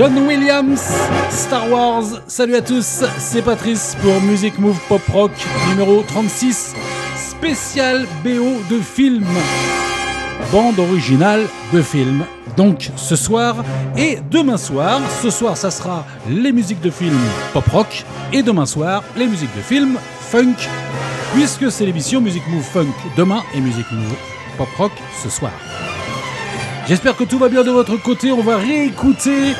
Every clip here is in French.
John Williams, Star Wars. Salut à tous, c'est Patrice pour Music Move Pop Rock numéro 36, spécial BO de film. Bande originale de film. Donc ce soir et demain soir. Ce soir, ça sera les musiques de film pop rock et demain soir, les musiques de film funk puisque c'est l'émission Music Move Funk demain et Music Move Pop Rock ce soir. J'espère que tout va bien de votre côté. On va réécouter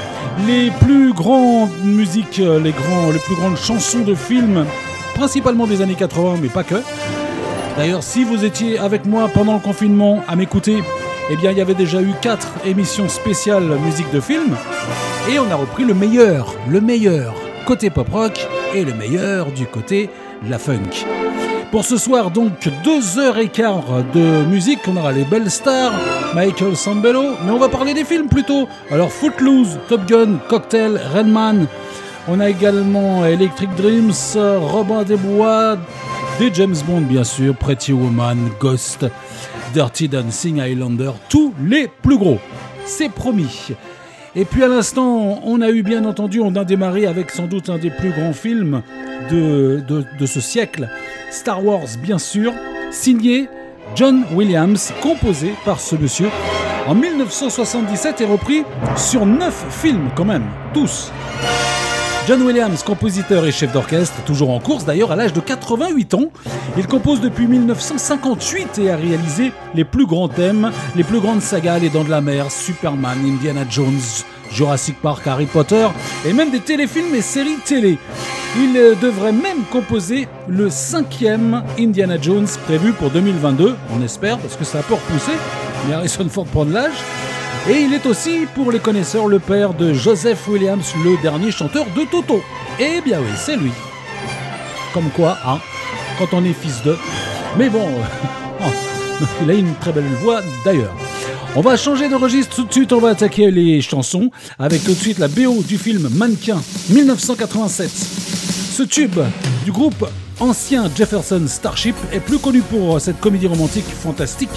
les plus grandes musiques, euh, les, plus grandes chansons de films, principalement des années 80, mais pas que. D'ailleurs, si vous étiez avec moi pendant le confinement à m'écouter, eh bien, il y avait déjà eu quatre émissions spéciales musique de film. Et on a repris le meilleur, le meilleur côté pop rock et le meilleur du côté la funk. Pour ce soir, donc, deux heures et quart de musique. On aura les belles stars, Michael Sambello, mais on va parler des films plutôt. Alors, Footloose, Top Gun, Cocktail, Redman. On a également Electric Dreams, Robin des Bois, des James Bond, bien sûr, Pretty Woman, Ghost, Dirty Dancing, Highlander, tous les plus gros. C'est promis. Et puis à l'instant, on a eu bien entendu, on a démarré avec sans doute un des plus grands films de, ce siècle, Star Wars bien sûr, signé John Williams, composé par ce monsieur en 1977 et repris sur 9 films quand même, tous. John Williams, compositeur et chef d'orchestre, toujours en course d'ailleurs à l'âge de 88 ans. Il compose depuis 1958 et a réalisé les plus grands thèmes, les plus grandes sagas, Les Dents de la Mer, Superman, Indiana Jones, Jurassic Park, Harry Potter et même des téléfilms et séries télé. Il euh, devrait même composer le cinquième Indiana Jones prévu pour 2022, on espère, parce que ça a pas repoussé, mais Harrison Ford prend de l'âge. Et il est aussi, pour les connaisseurs, le père de Joseph Williams, le dernier chanteur de Toto. Eh bien oui, c'est lui. Comme quoi, hein, quand on est fils de... Mais bon, il a une très belle voix d'ailleurs. On va changer de registre tout de suite, on va attaquer les chansons avec tout de suite la BO du film Mannequin 1987. Ce tube du groupe ancien Jefferson Starship est plus connu pour cette comédie romantique fantastique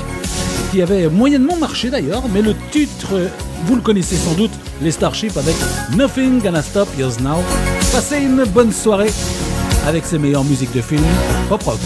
qui avait moyennement marché d'ailleurs, mais le titre, vous le connaissez sans doute, les Starship avec Nothing Gonna Stop Us Now. Passez une bonne soirée avec ces meilleures musiques de film pop rock.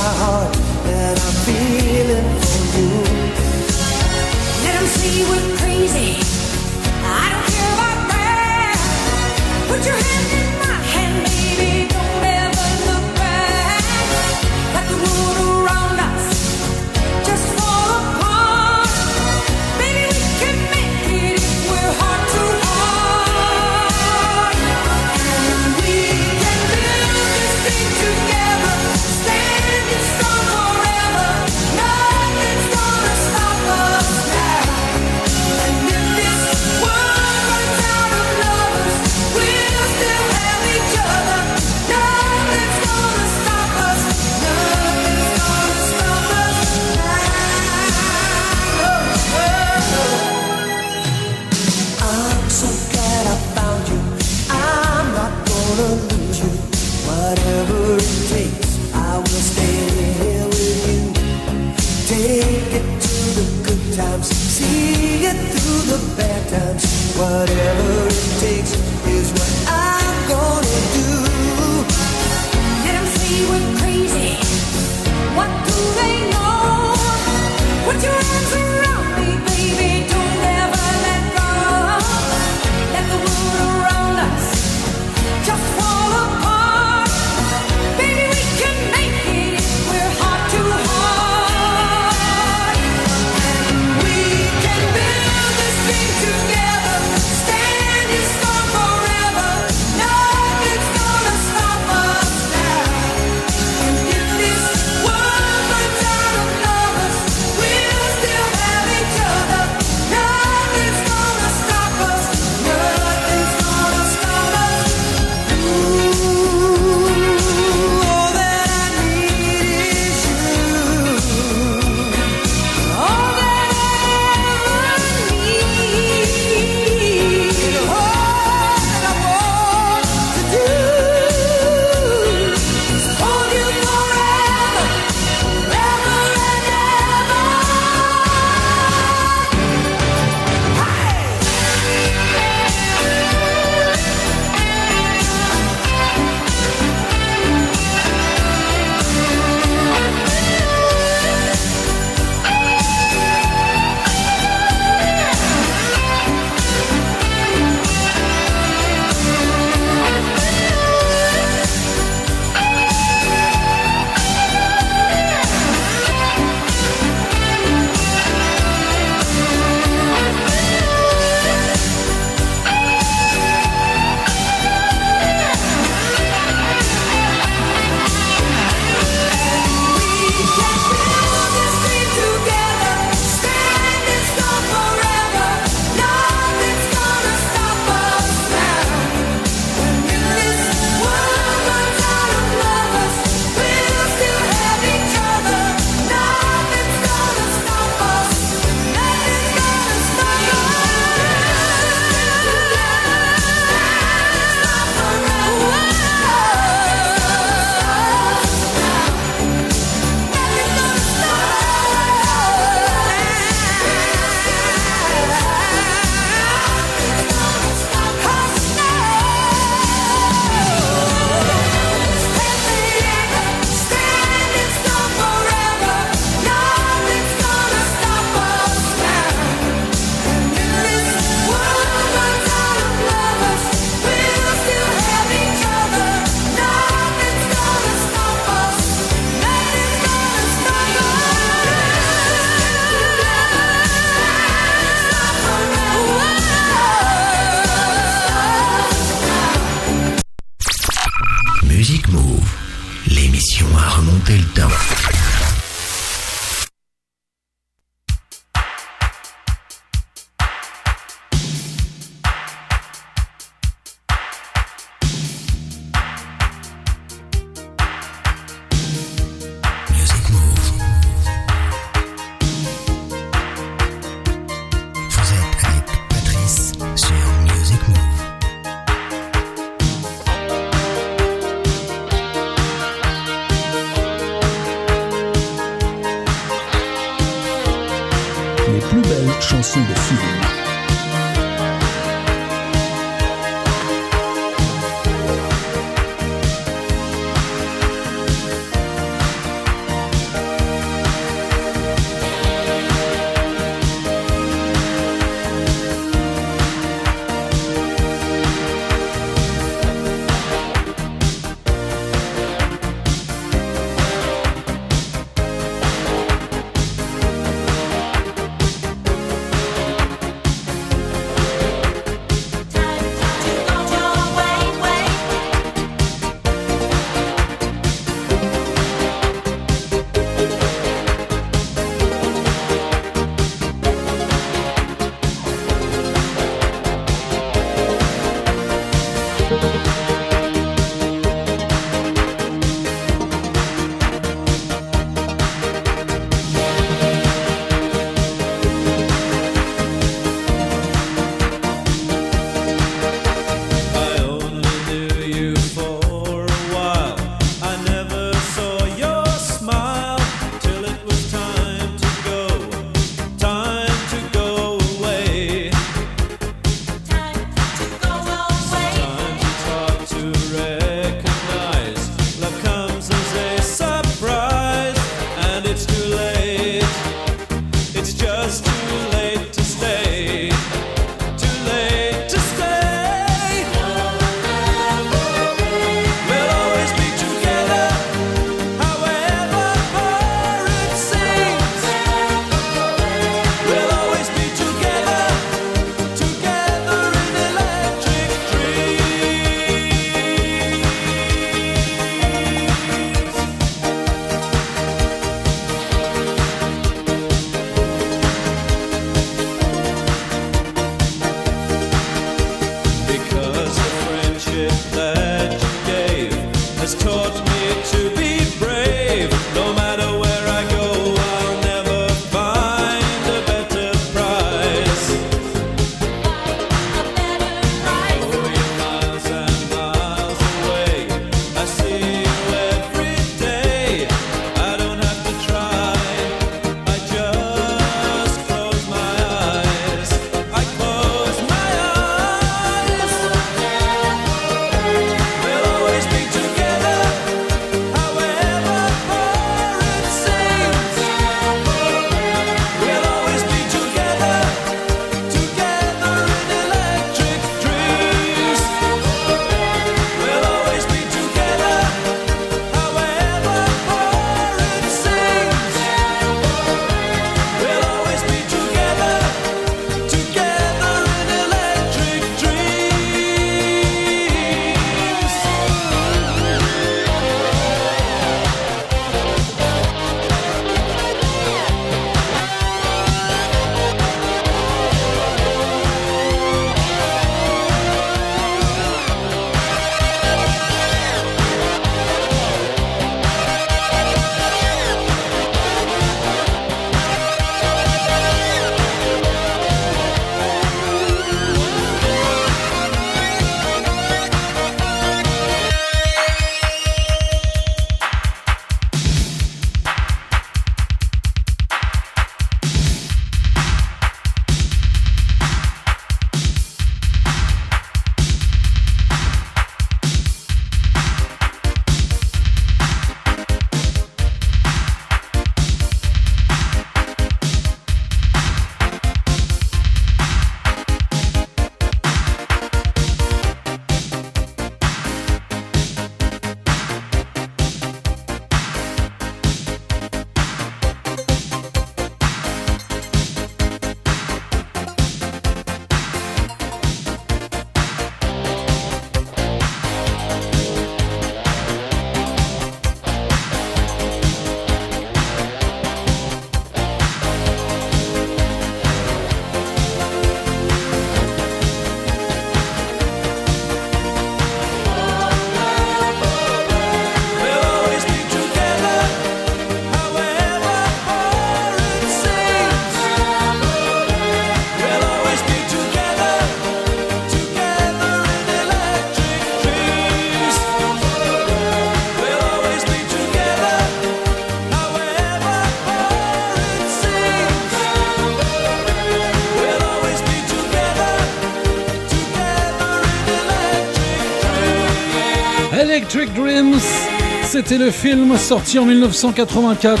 C'était le film sorti en 1984.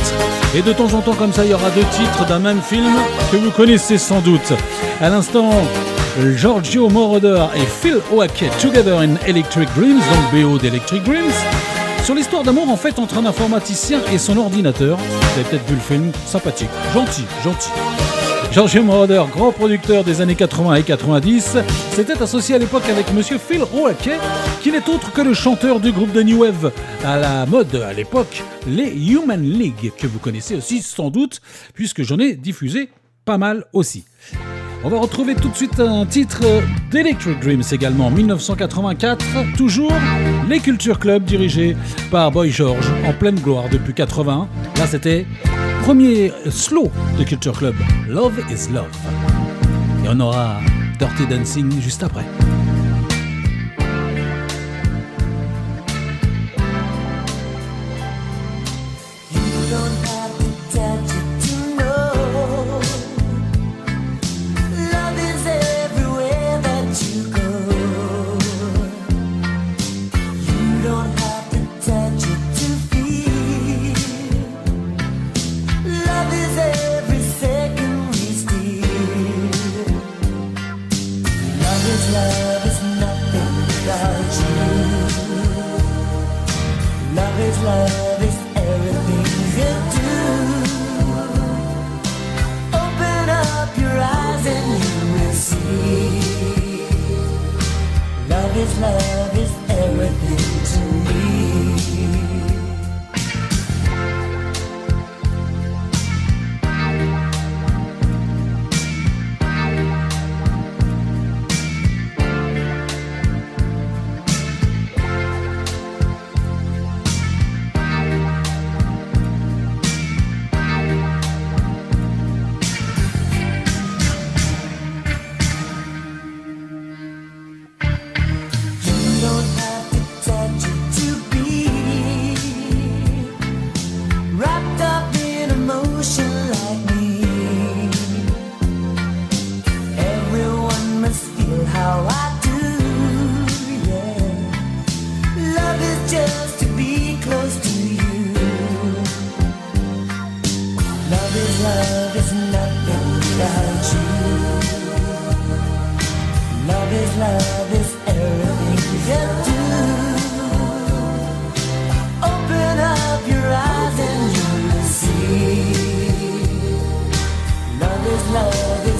Et de temps en temps, comme ça, il y aura deux titres d'un même film que vous connaissez sans doute. À l'instant, Giorgio Moroder et Phil Oakey Together in Electric Dreams, donc BO d'Electric Dreams. Sur l'histoire d'amour en fait entre un informaticien et son ordinateur. Vous avez peut-être vu le film, sympathique, gentil, gentil. Giorgio Moroder, grand producteur des années 80 et 90, s'était associé à l'époque avec monsieur Phil Oakey, qui n'est autre que le chanteur du groupe de New Wave à la mode à l'époque, les Human League, que vous connaissez aussi sans doute, puisque j'en ai diffusé pas mal aussi. On va retrouver tout de suite un titre d'Electric Dreams également, 1984, toujours les Culture Club dirigés par Boy George, en pleine gloire depuis 80. Là c'était premier slow de Culture Club, Love is Love. Et on aura Dirty Dancing juste après. love is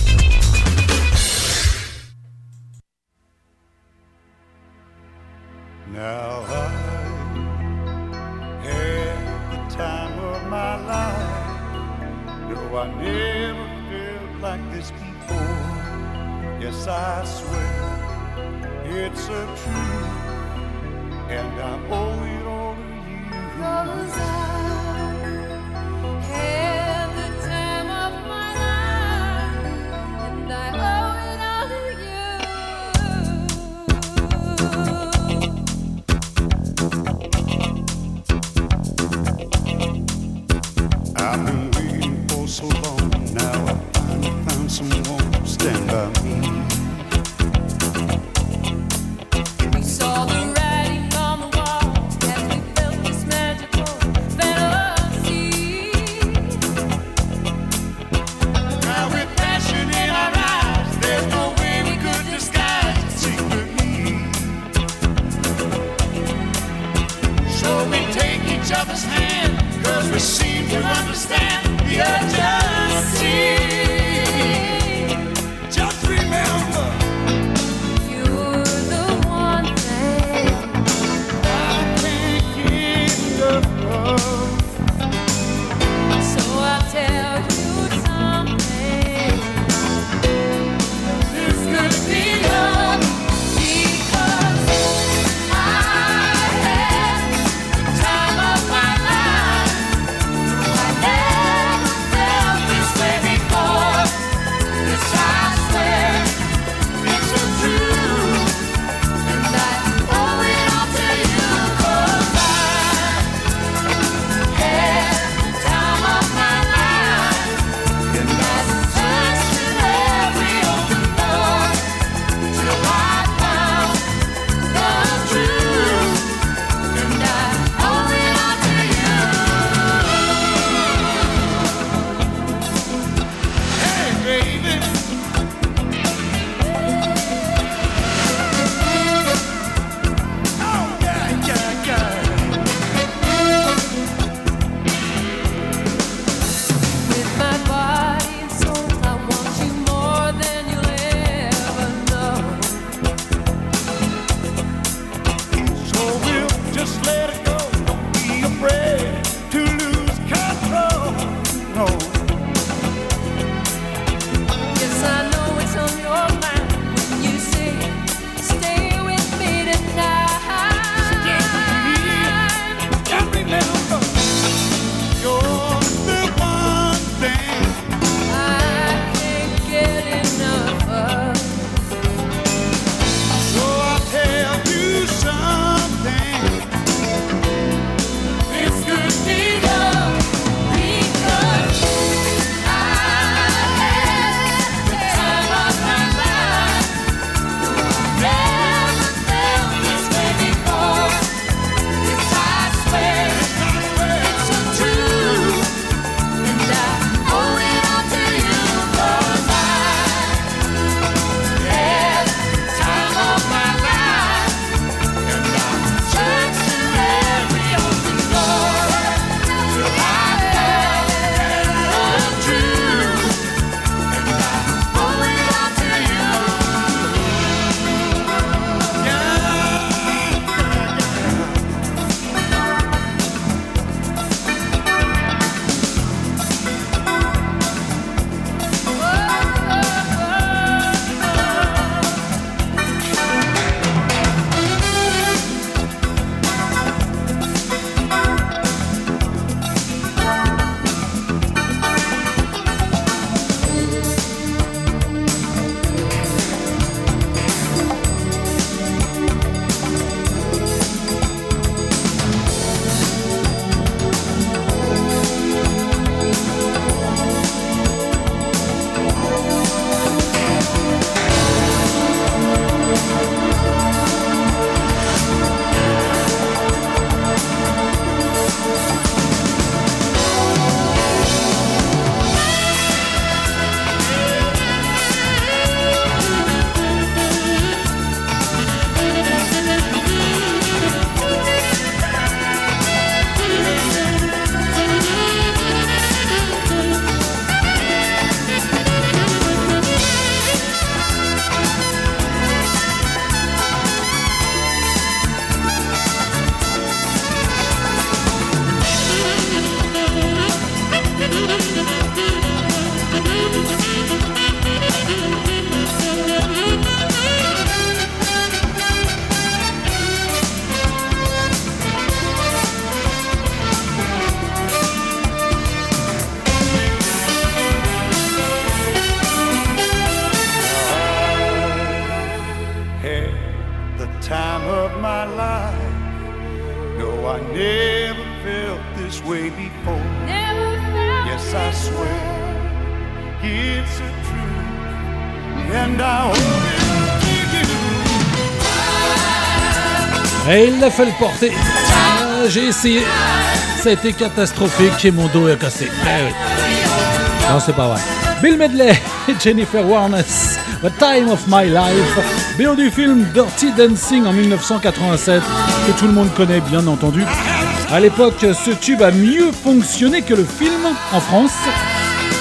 l'a fait le porter. Ah, J'ai essayé. Ça a été catastrophique et mon dos est cassé. Eh c'est pas vrai. Bill Medley et Jennifer Warnes, The Time of My Life, BO du film Dirty Dancing en 1987, que tout le monde connaît bien entendu. À l'époque, ce tube a mieux fonctionné que le film en France,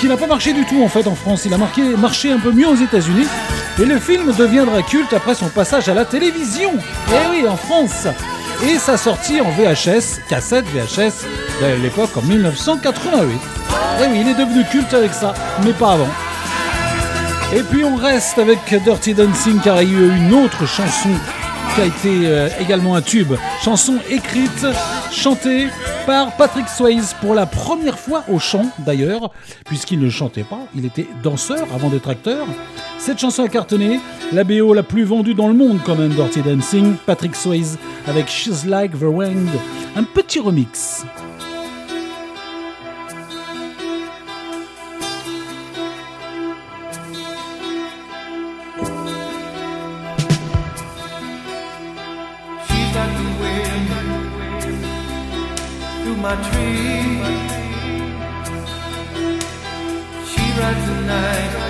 qui n'a pas marché du tout en fait en France. Il a marqué, marché un peu mieux aux États-Unis. Et le film deviendra culte après son passage à la télévision. Eh oui, en France. Et sa sortie en VHS, cassette VHS, de l'époque en 1988. Eh oui, il est devenu culte avec ça, mais pas avant. Et puis on reste avec Dirty Dancing car il y a eu une autre chanson qui a été euh, également un tube. Chanson écrite, chantée par Patrick Swayze pour la première fois au chant d'ailleurs, puisqu'il ne chantait pas, il était danseur avant d'être acteur. Cette chanson a cartonné, la BO la plus vendue dans le monde quand même, Dirty Dancing, Patrick Swayze avec She's Like the Wind, un petit remix. Night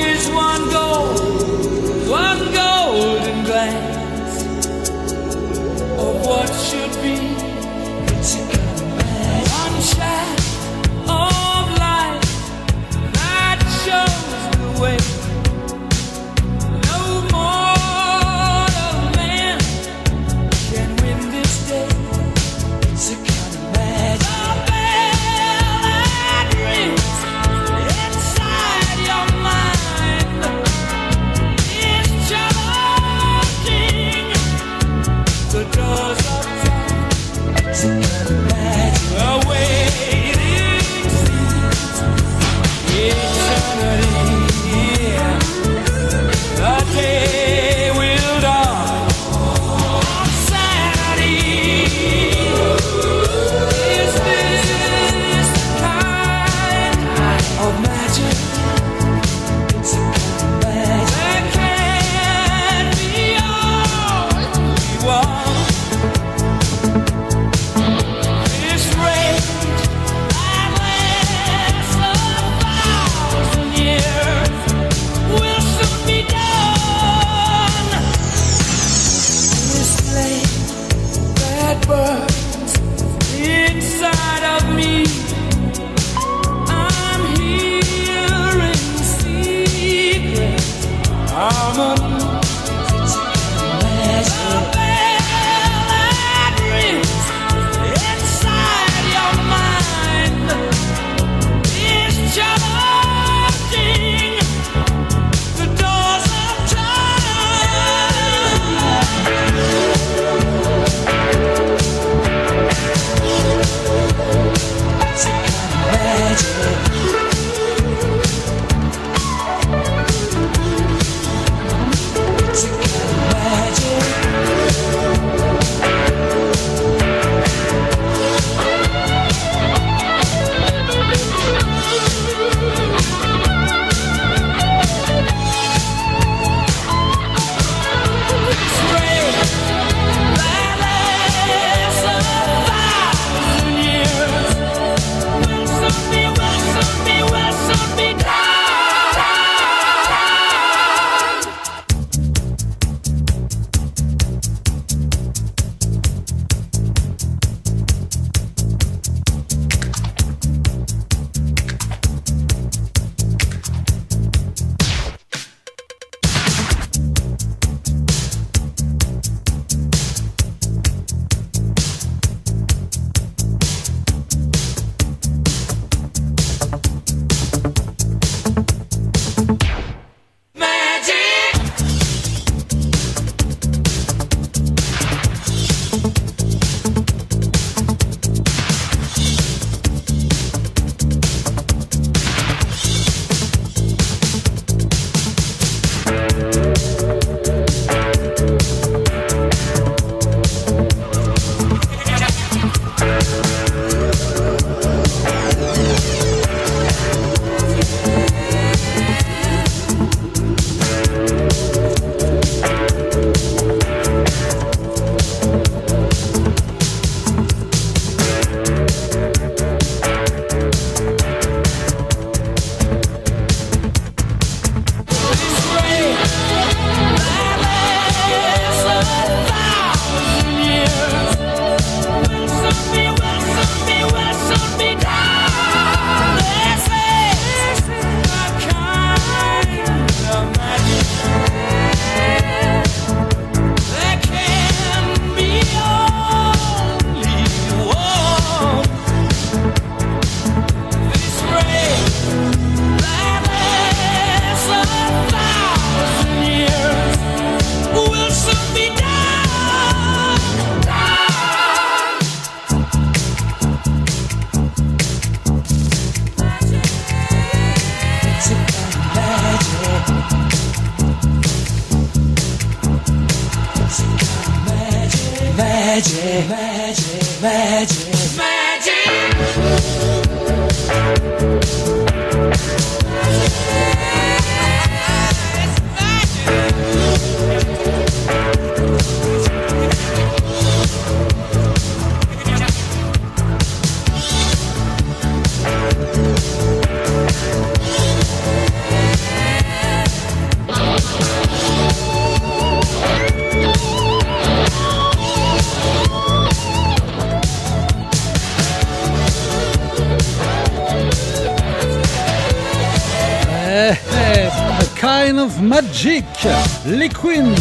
Queen,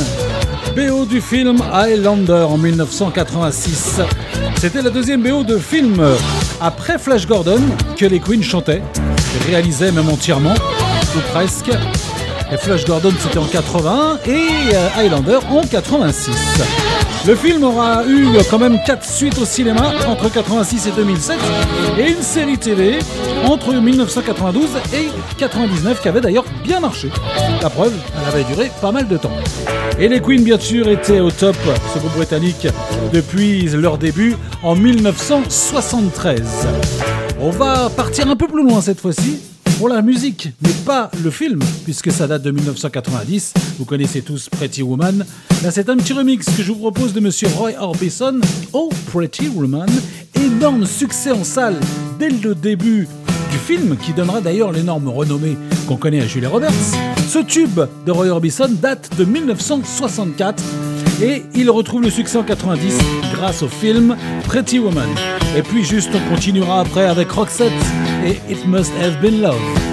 BO du film Highlander en 1986. C'était la deuxième BO de film après Flash Gordon que les Queen chantaient, réalisaient même entièrement, ou presque. Flash Gordon c'était en 81 et euh, Highlander en 86. Le film aura eu quand même 4 suites au cinéma entre 86 et 2007 et une série télé entre 1992 et 99 qui avait d'ailleurs bien marché. La preuve, elle avait duré pas mal de temps. Et les Queens bien sûr étaient au top, ce groupe britannique, depuis leur début en 1973. On va partir un peu plus loin cette fois-ci pour la musique, mais pas le film, puisque ça date de 1990. Vous connaissez tous Pretty Woman. C'est un petit remix que je vous propose de Monsieur Roy Orbison, Oh Pretty Woman. Énorme succès en salle dès le début du film, qui donnera d'ailleurs l'énorme renommée qu'on connaît à Julia Roberts. Ce tube de Roy Orbison date de 1964 et il retrouve le succès en 90 grâce au film Pretty Woman. Et puis juste on continuera après avec Roxette et It Must Have Been Love.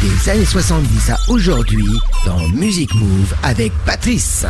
Des années 70 à aujourd'hui dans Music Move avec Patrice.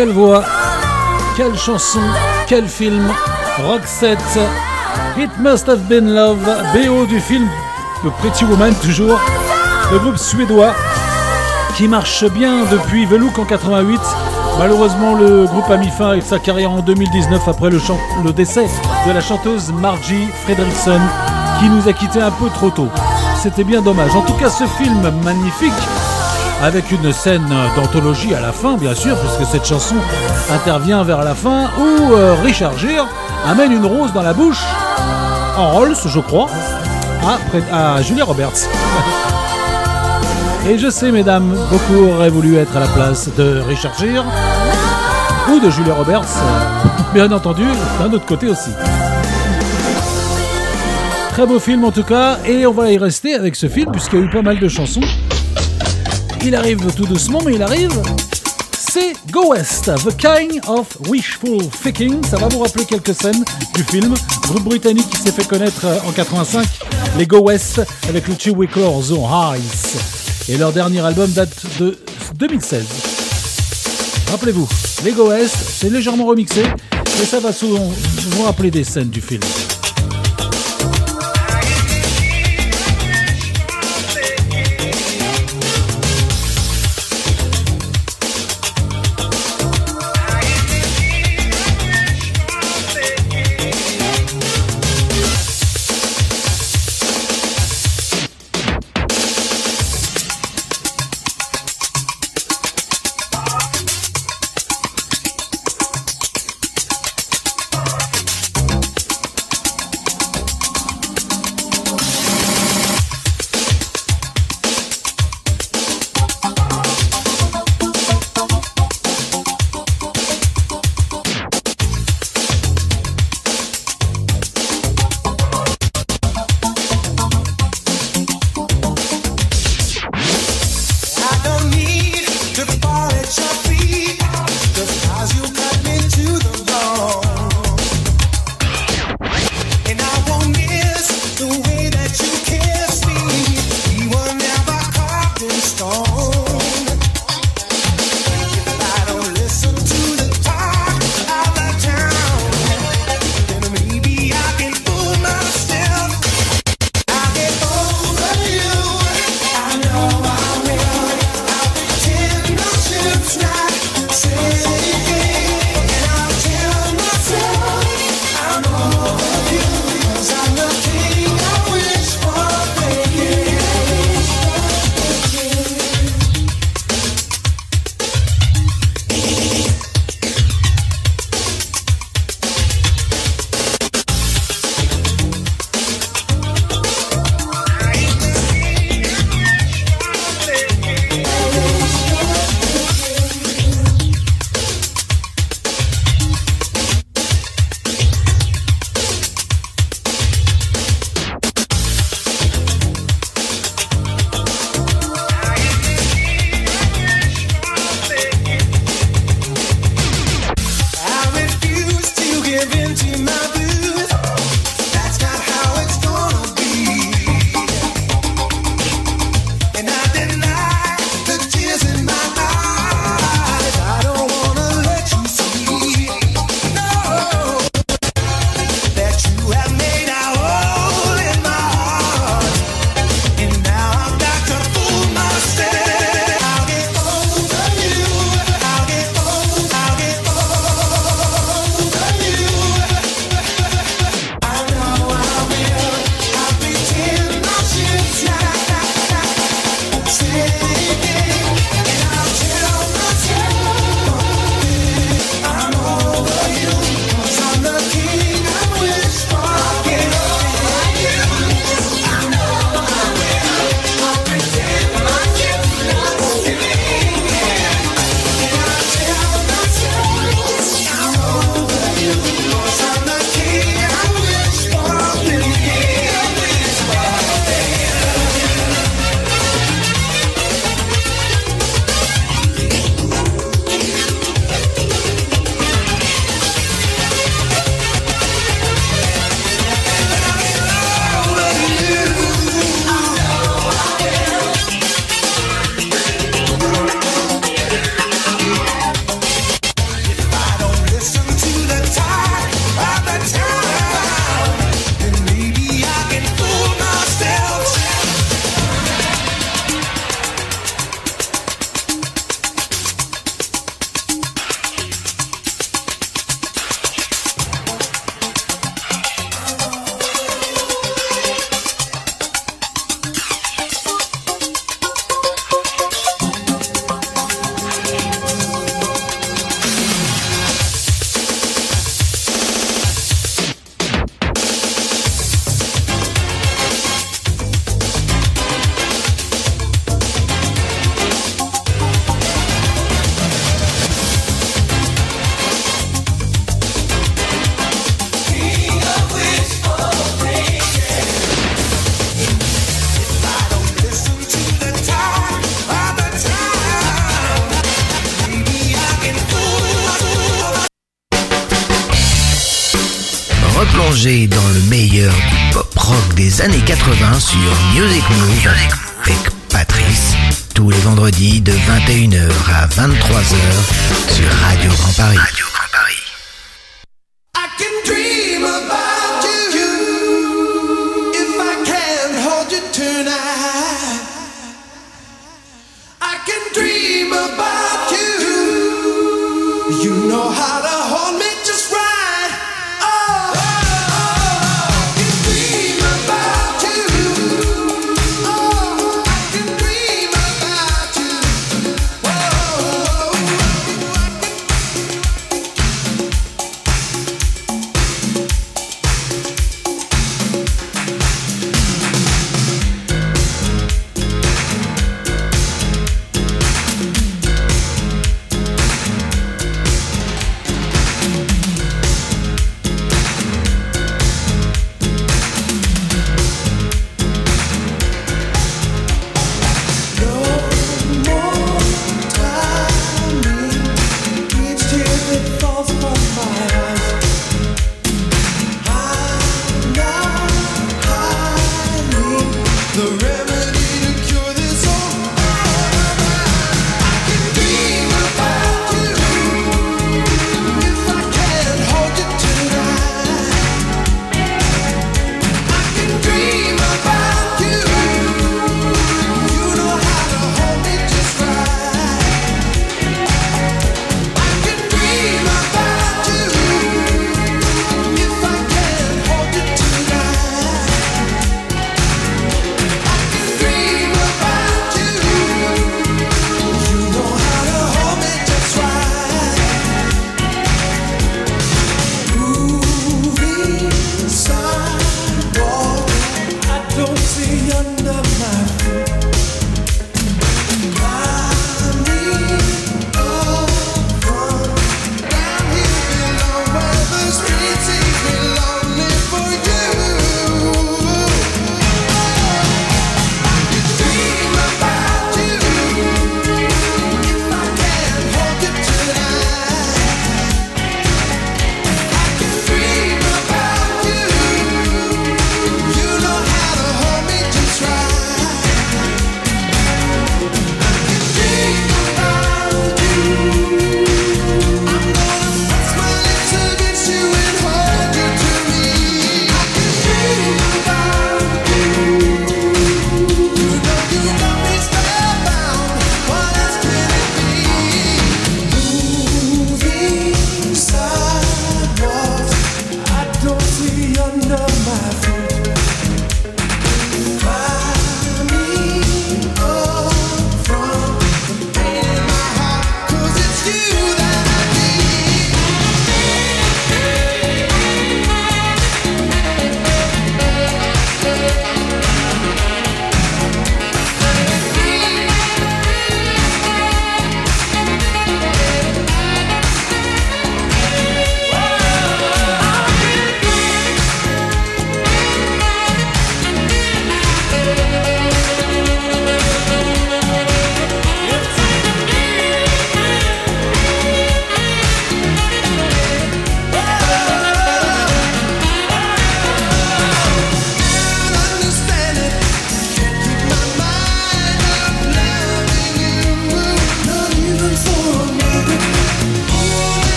Quelle voix, quelle chanson, quel film. Roxette, It Must Have Been Love, BO du film The Pretty Woman toujours. Le groupe suédois qui marche bien depuis Velouk en 88. Malheureusement, le groupe a mis fin avec sa carrière en 2019 après le, décès de la chanteuse Margie Fredriksson qui nous a quittés un peu trop tôt. C'était bien dommage. En tout cas, ce film magnifique avec une scène d'anthologie à la fin, bien sûr, puisque cette chanson intervient vers la fin où euh, Richard Gere amène une rose dans la bouche, en Rolls, je crois, à, Fred- à Julia Roberts. Et je sais, mesdames, beaucoup auraient voulu être à la place de Richard Gere ou de Julia Roberts, euh, bien entendu, d'un autre côté aussi. Très beau film en tout cas, et on va y rester avec ce film puisqu'il y a eu pas mal de chansons. Il arrive tout doucement, mais il arrive. C'est Go West, The Kind of Wishful Thinking. Ça va vous rappeler quelques scènes du film. Groupe britannique qui s'est fait connaître euh, en 85, les Go West, avec le Two Wickler The. Et leur dernier album date de 2016. Rappelez-vous, les Go West, c'est légèrement remixé, et ça va souvent vous rappeler des scènes du film.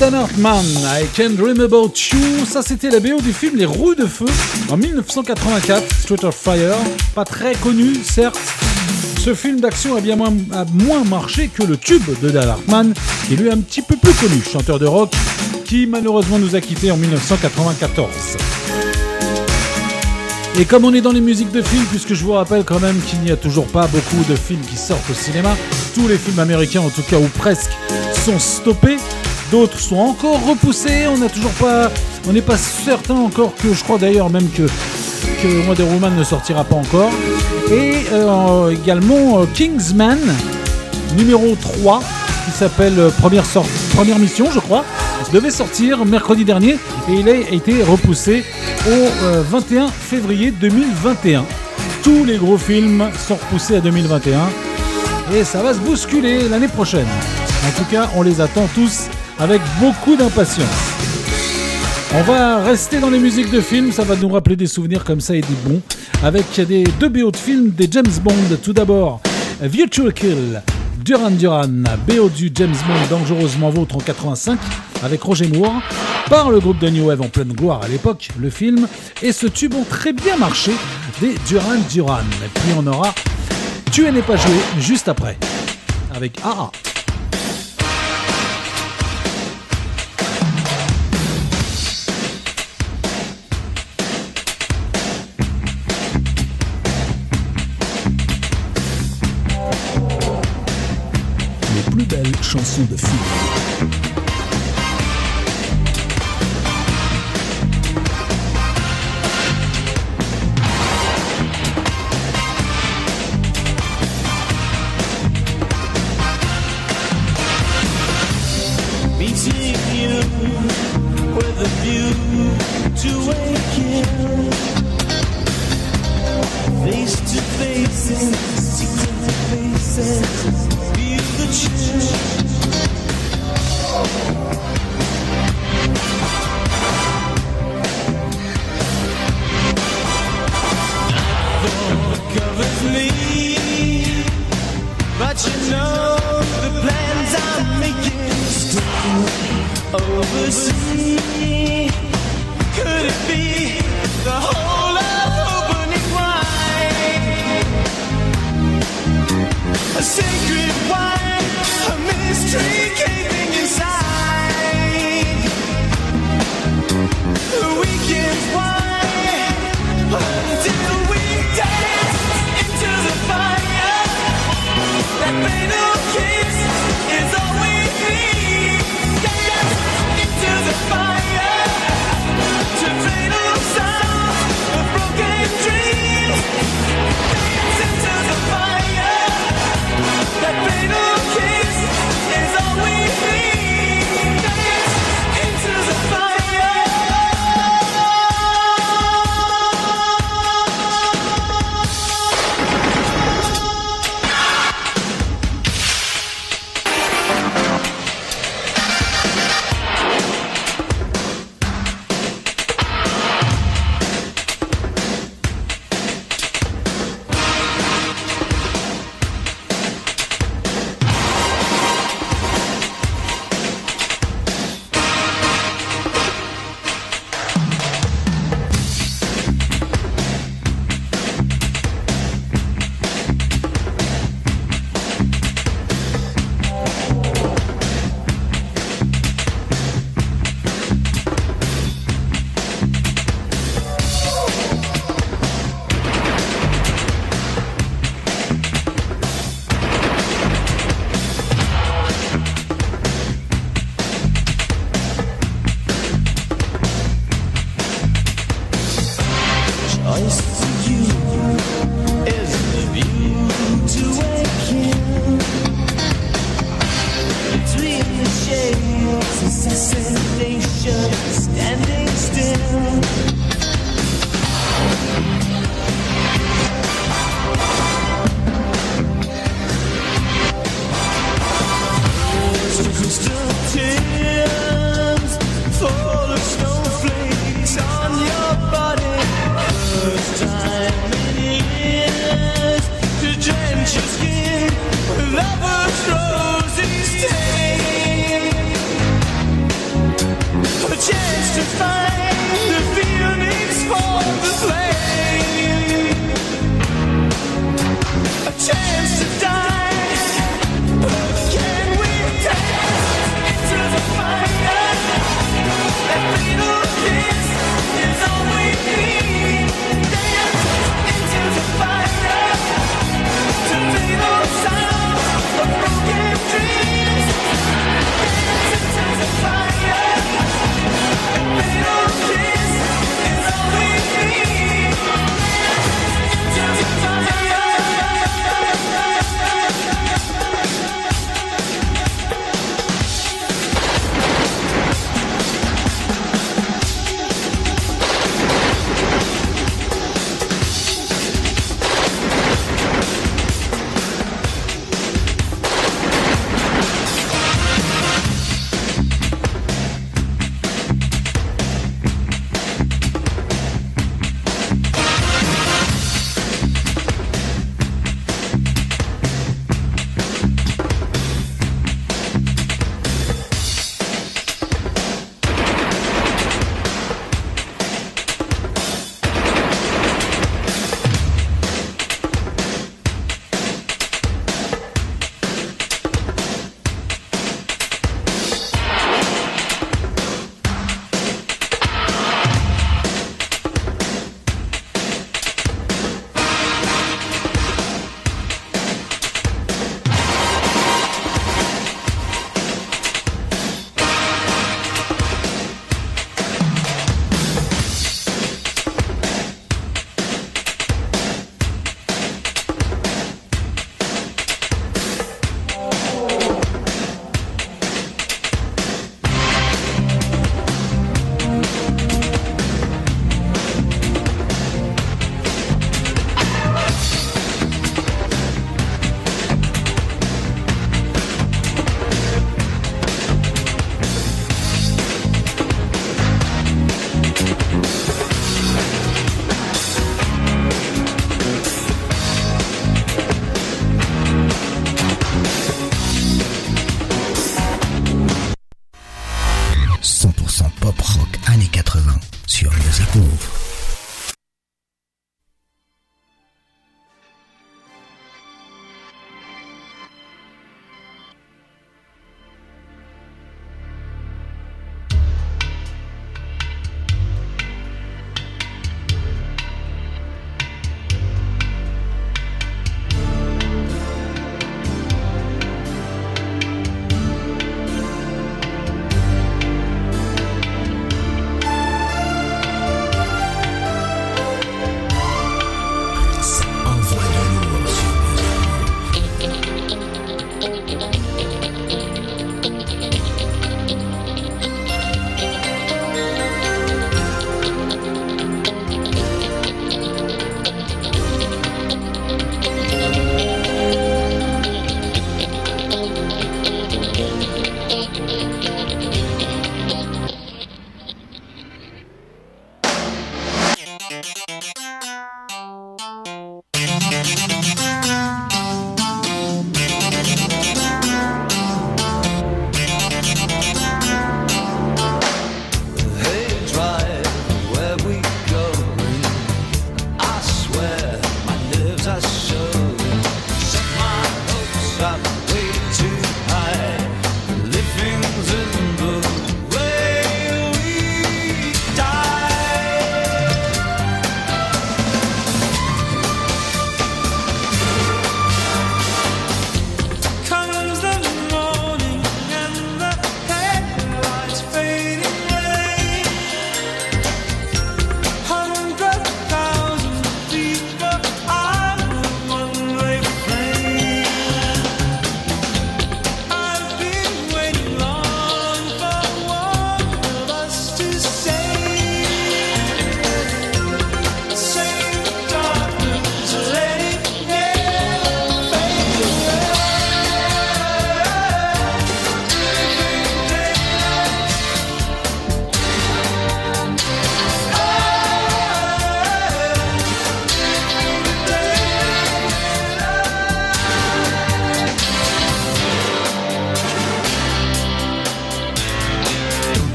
Dan Hartman, I Can Dream About You, ça c'était la BO du film Les Roues de Feu en 1984, Street of Fire, pas très connu certes. Ce film d'action a bien moins, moins marché que le tube de Dan Hartman, qui lui est un petit peu plus connu, chanteur de rock, qui malheureusement nous a quittés en 1994. Et comme on est dans les musiques de films, puisque je vous rappelle quand même qu'il n'y a toujours pas beaucoup de films qui sortent au cinéma, tous les films américains en tout cas ou presque sont stoppés, d'autres sont encore repoussés, on n'a toujours pas, on n'est pas certain encore que, je crois d'ailleurs même que que Wonder Woman ne sortira pas encore. Et euh, également euh, Kingsman numéro 3 qui s'appelle euh, première, première mission je crois devait sortir mercredi dernier et il a été repoussé au euh, 21 février 2021. Tous les gros films sont repoussés à 2021 et ça va se bousculer l'année prochaine. En tout cas, on les attend tous avec beaucoup d'impatience. On va rester dans les musiques de films, ça va nous rappeler des souvenirs comme ça et des bons, avec des deux BO de films des James Bond. Tout d'abord, Virtual Kill, Duran Duran, BO du James Bond Dangereusement Vôtre en 85, avec Roger Moore, par le groupe de New Wave en pleine gloire à l'époque, le film, et ce tube ont très bien marché des Duran Duran. Et puis on aura Tuer n'est pas joué juste après, avec AA. Plus belles chansons de film.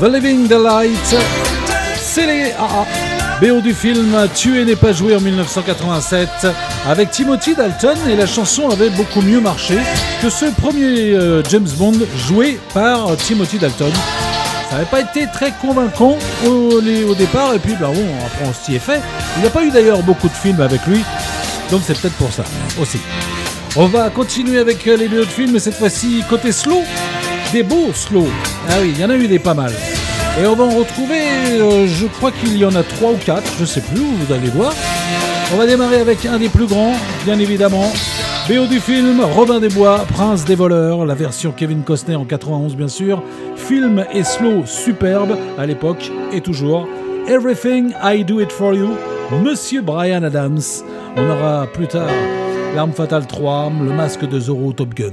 The Living Delight, c'est les AA. BO du film Tuer n'est pas joué en 1987 avec Timothy Dalton et la chanson avait beaucoup mieux marché que ce premier euh, James Bond joué par Timothy Dalton. Ça n'avait pas été très convaincant au, départ et puis bah bon, après on s'y est fait. Il n'y a pas eu d'ailleurs beaucoup de films avec lui, donc c'est peut-être pour ça aussi. On va continuer avec euh, les deux autres films, mais cette fois-ci côté slow, des beaux slow. Ah oui, il y en a eu des pas mal. Et on va en retrouver, euh, je crois qu'il y en a trois ou quatre, je sais plus, vous allez voir. On va démarrer avec un des plus grands, bien évidemment. BO du film, Robin des Bois, Prince des voleurs, la version Kevin Costner en 91 bien sûr. Film et slow superbe à l'époque et toujours. Everything I Do It For You, Monsieur Brian Adams. On aura plus tard L'arme fatale 3, le masque de Zorro Top Gun.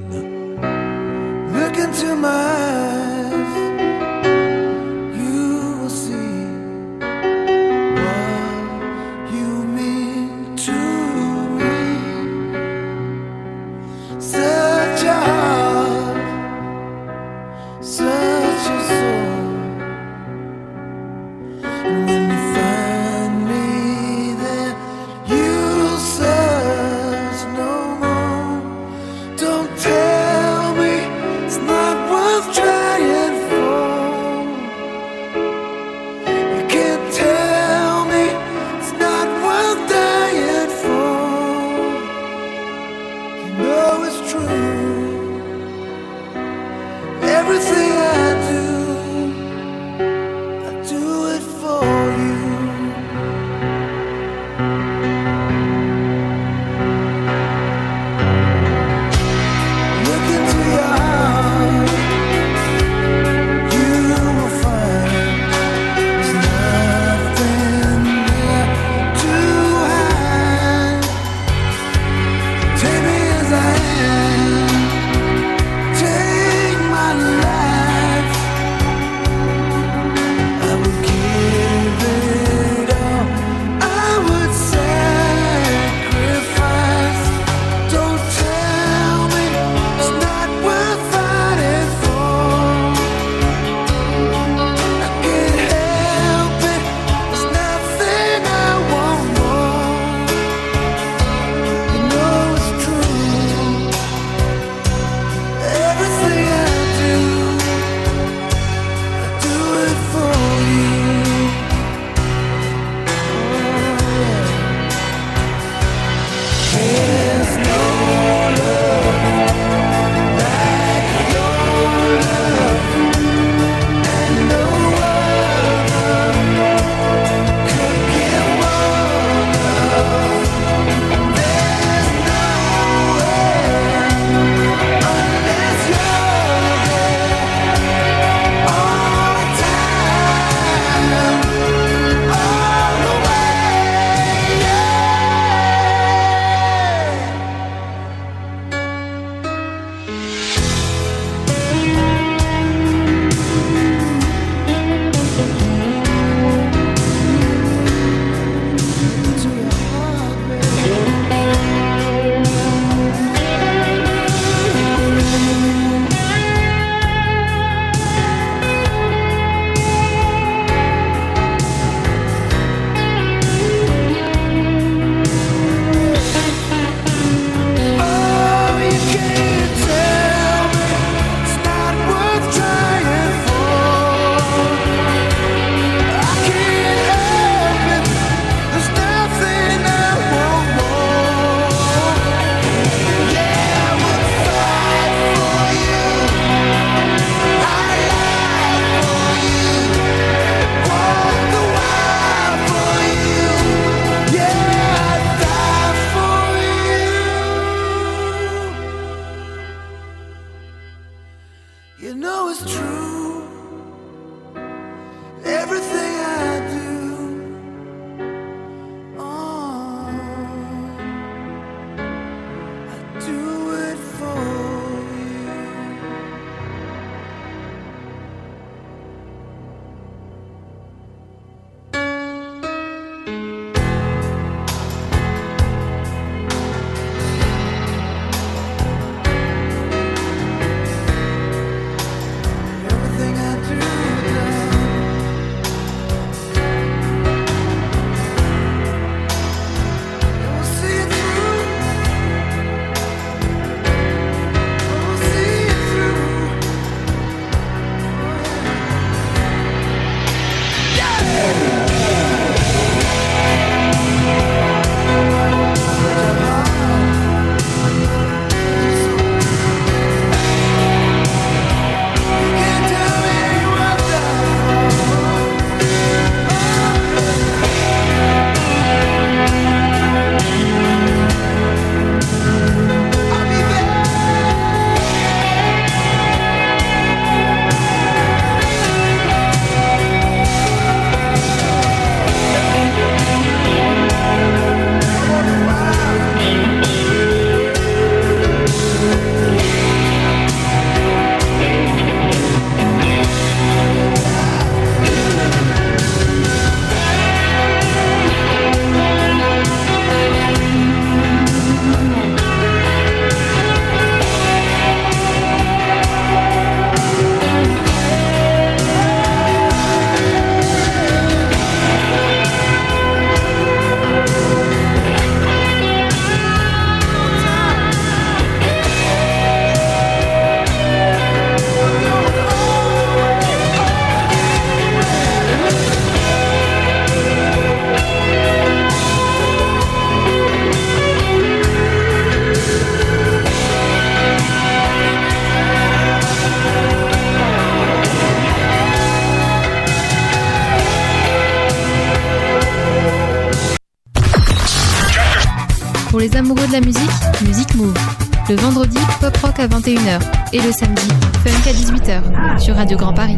À 21h. Et le samedi, funk à 18h. Sur Radio Grand Paris.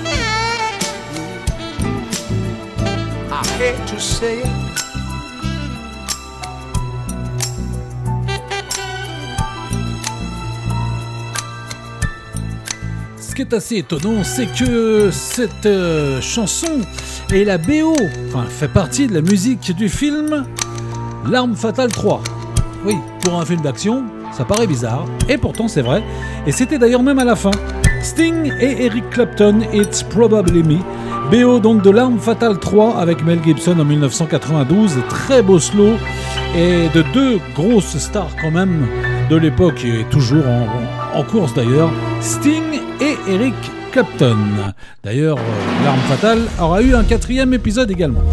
Ce qui est assez étonnant, c'est que cette euh, chanson et la BO, enfin, fait partie de la musique du film L'arme fatale 3. Oui, pour un film d'action, ça paraît bizarre, et pourtant c'est vrai, et c'était d'ailleurs même à la fin. Sting et Eric Clapton, It's Probably Me. BO donc de L'arme fatale 3 avec Mel Gibson en 1992, très beau slow, et de deux grosses stars quand même de l'époque, et toujours en, course d'ailleurs, Sting et Eric Clapton. D'ailleurs, euh, L'arme fatale aura eu un quatrième épisode également.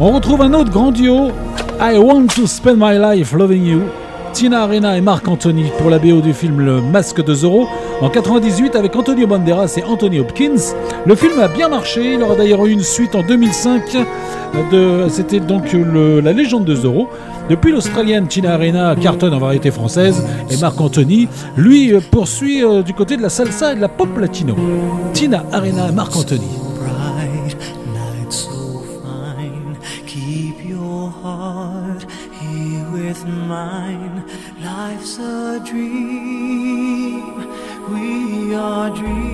On retrouve un autre grand duo, I Want to Spend My Life Loving You, Tina Arena et Marc Anthony pour la BO du film Le Masque de Zorro en 98 avec Antonio Banderas et Anthony Hopkins. Le film a bien marché, il aura d'ailleurs eu une suite en 2005, de, c'était donc La légende de Zorro. Depuis l'Australienne Tina Arena cartonne en variété française et Marc Anthony, lui, euh, poursuit euh, du côté de la salsa et de la pop latino. Tina Arena et Marc Anthony. Life's a dream. your dreams.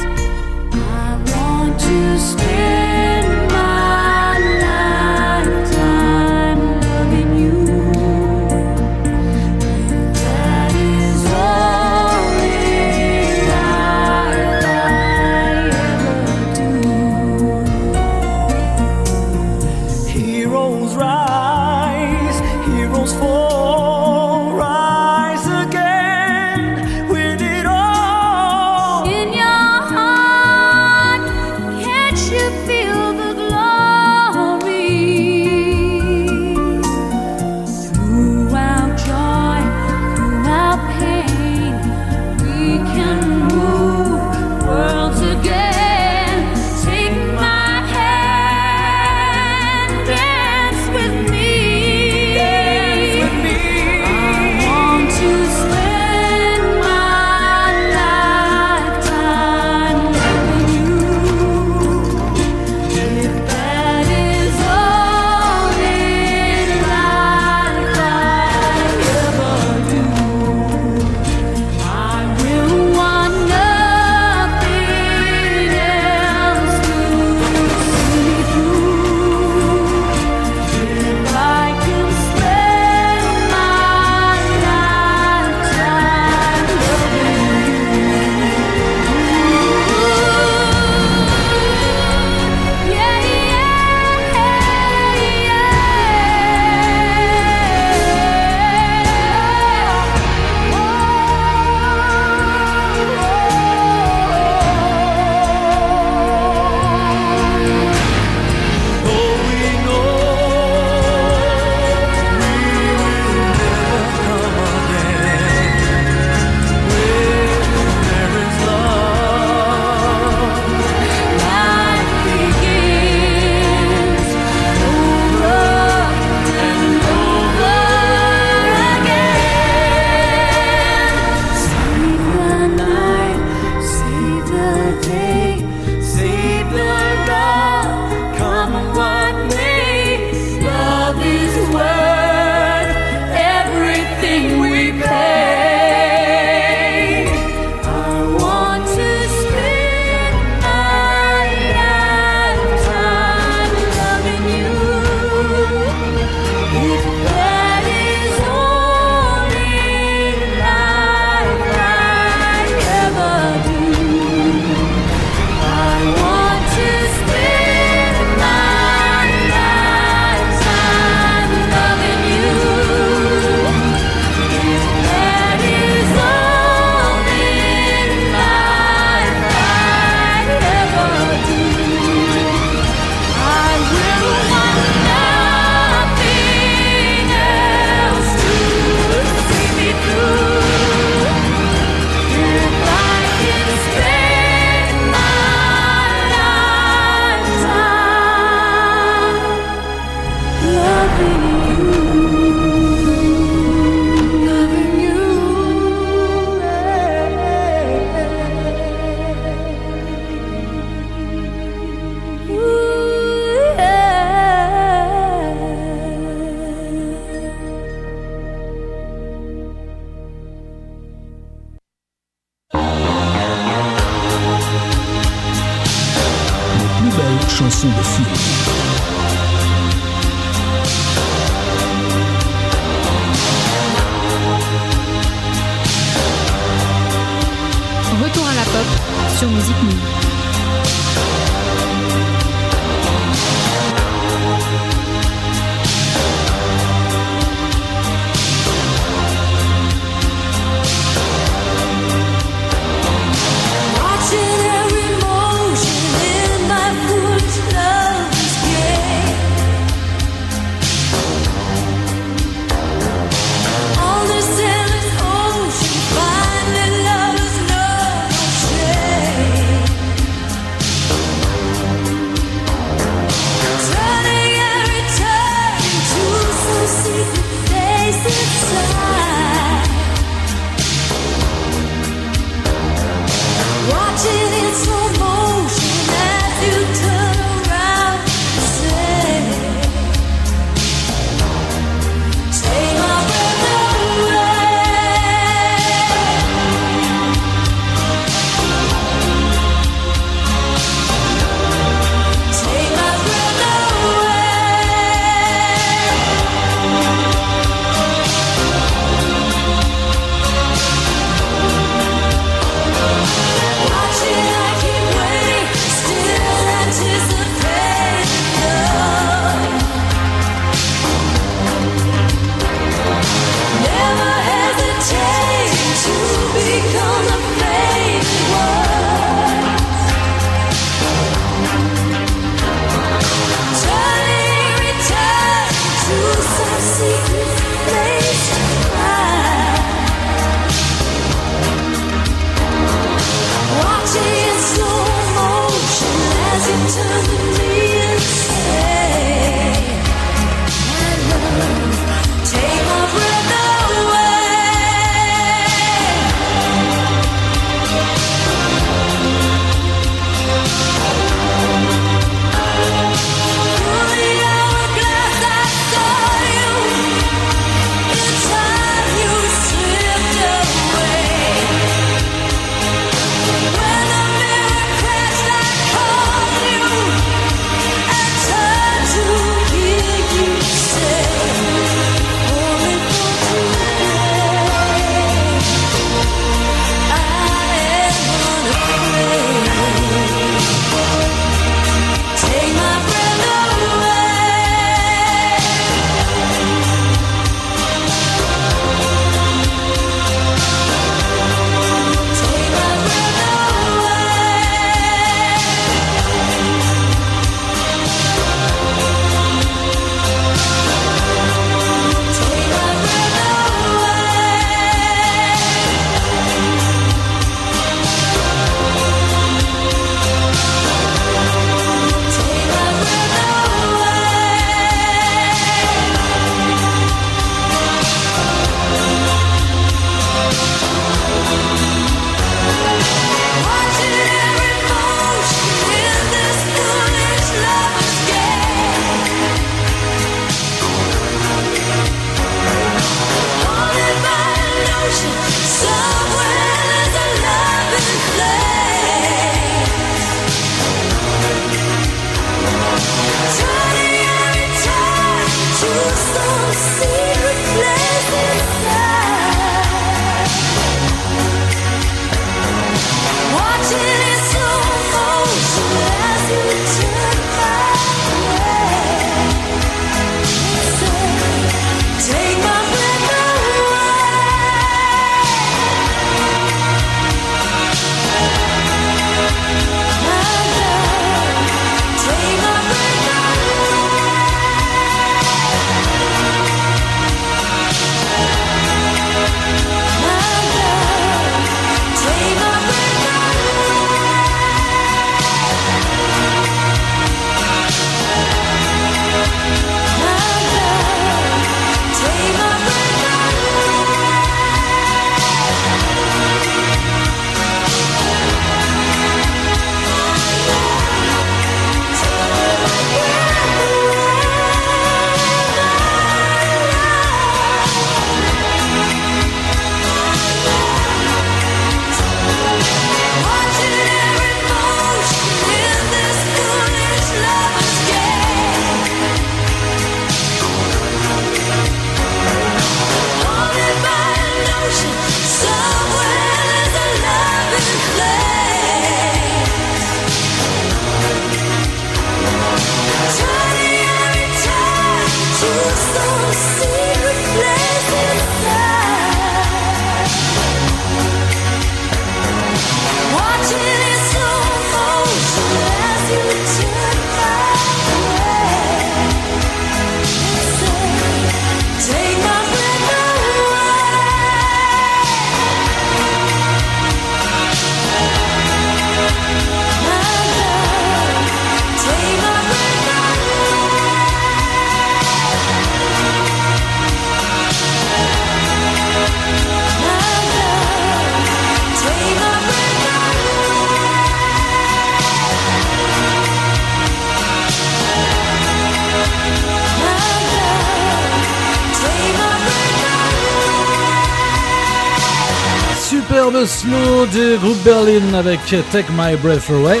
Superbe slow du groupe Berlin avec Take My Breath Away,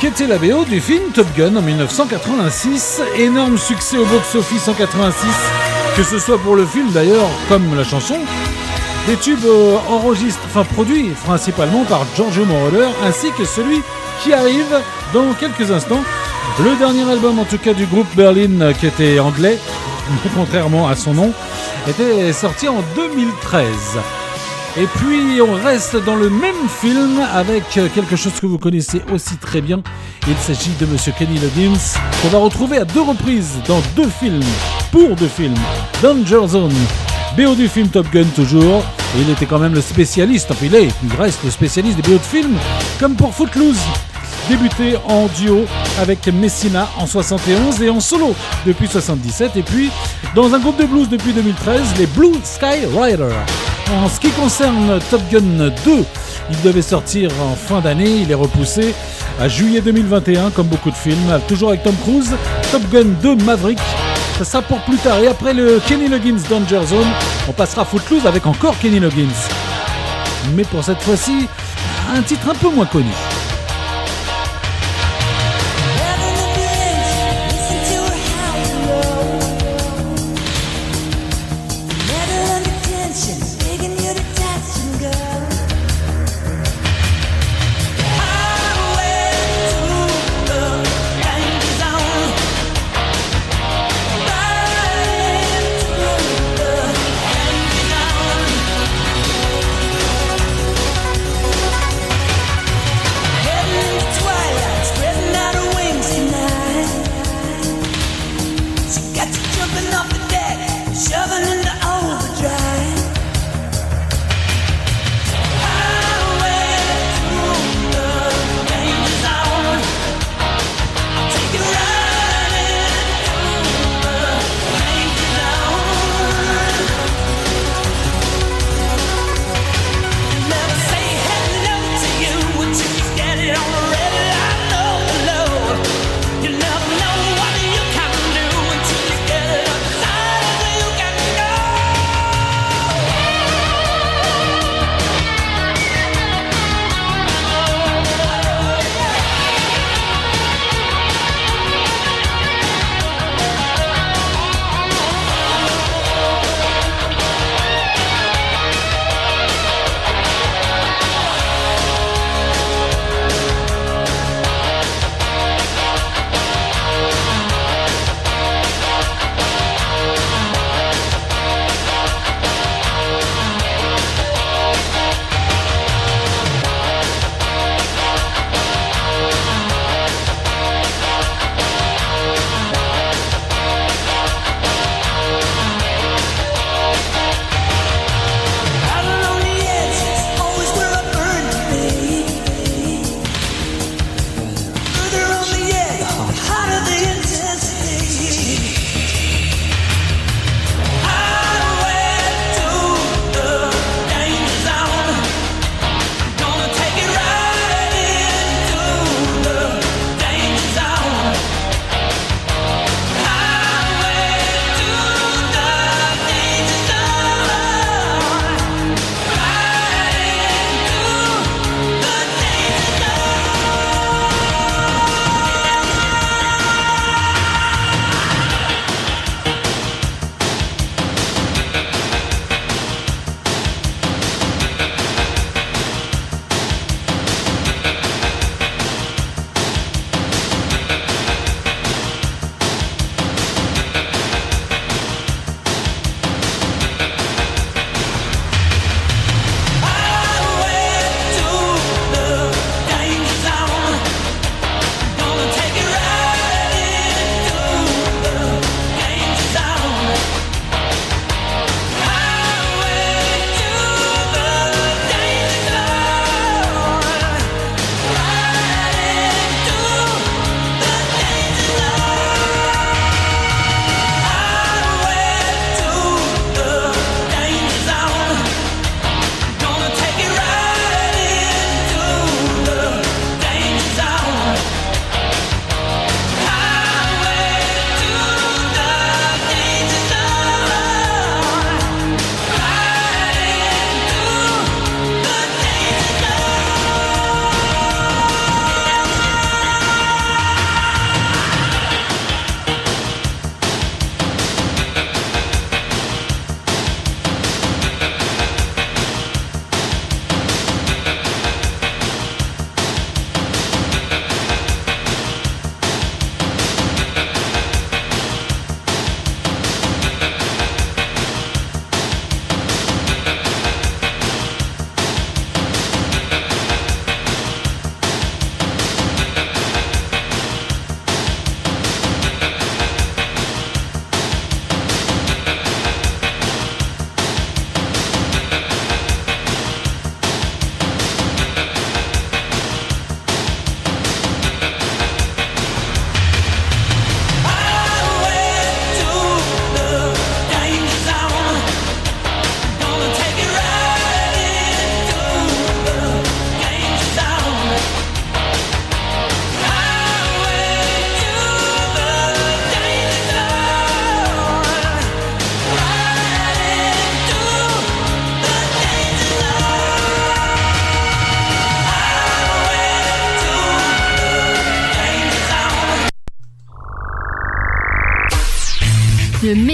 qui était la BO du film Top Gun en 1986. Énorme succès au box-office en 86, que ce soit pour le film d'ailleurs, comme la chanson. Des tubes euh, enregistrés, enfin produits principalement par Giorgio Moroder, ainsi que celui qui arrive dans quelques instants. Le dernier album en tout cas du groupe Berlin, euh, qui était anglais, contrairement à son nom, était sorti en 2013. Et puis on reste dans le même film avec quelque chose que vous connaissez aussi très bien. Il s'agit de Monsieur Kenny Loggins qu'on va retrouver à deux reprises dans deux films, pour deux films. Danger Zone, BO du film Top Gun toujours. Il était quand même le spécialiste, enfin il est, il reste le spécialiste des BO de films, comme pour Footloose. Débuté en duo avec Messina en 71 et en solo depuis 77 et puis dans un groupe de blues depuis 2013, les Blue Sky Riders. En ce qui concerne Top Gun 2, il devait sortir en fin d'année, il est repoussé à juillet 2021 comme beaucoup de films, toujours avec Tom Cruise. Top Gun 2 Maverick, ça sera pour plus tard. Et après le Kenny Loggins Danger Zone, on passera à Footloose avec encore Kenny Loggins. Mais pour cette fois-ci, un titre un peu moins connu.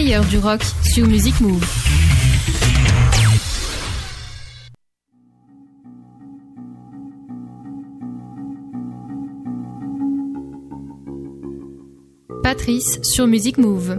du rock sur Music Move. Patrice sur Music Move.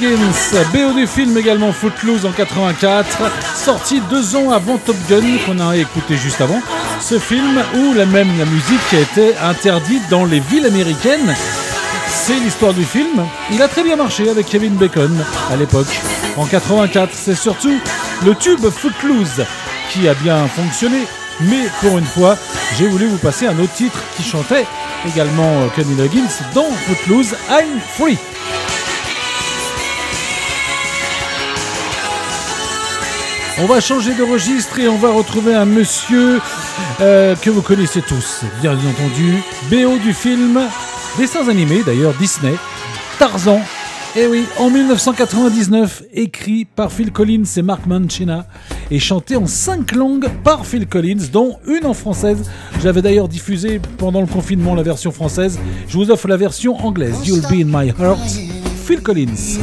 Loggins, BO du film également Footloose en 84, sorti deux ans avant Top Gun qu'on a écouté juste avant. Ce film où la même la musique était interdite dans les villes américaines. C'est l'histoire du film. Il a très bien marché avec Kevin Bacon à l'époque. En 84, c'est surtout le tube Footloose qui a bien fonctionné. Mais pour une fois, j'ai voulu vous passer un autre titre qui chantait également euh, Kenny Loggins dans Footloose, I'm Free. On va changer de registre et on va retrouver un monsieur euh, que vous connaissez tous, bien entendu. BO du film, dessins animés d'ailleurs, Disney, Tarzan. Et oui, en 1999, écrit par Phil Collins et Mark Mancina et chanté en cinq langues par Phil Collins, dont une en française. J'avais d'ailleurs diffusé pendant le confinement la version française. Je vous offre la version anglaise, You'll Be in My Heart, Phil Collins.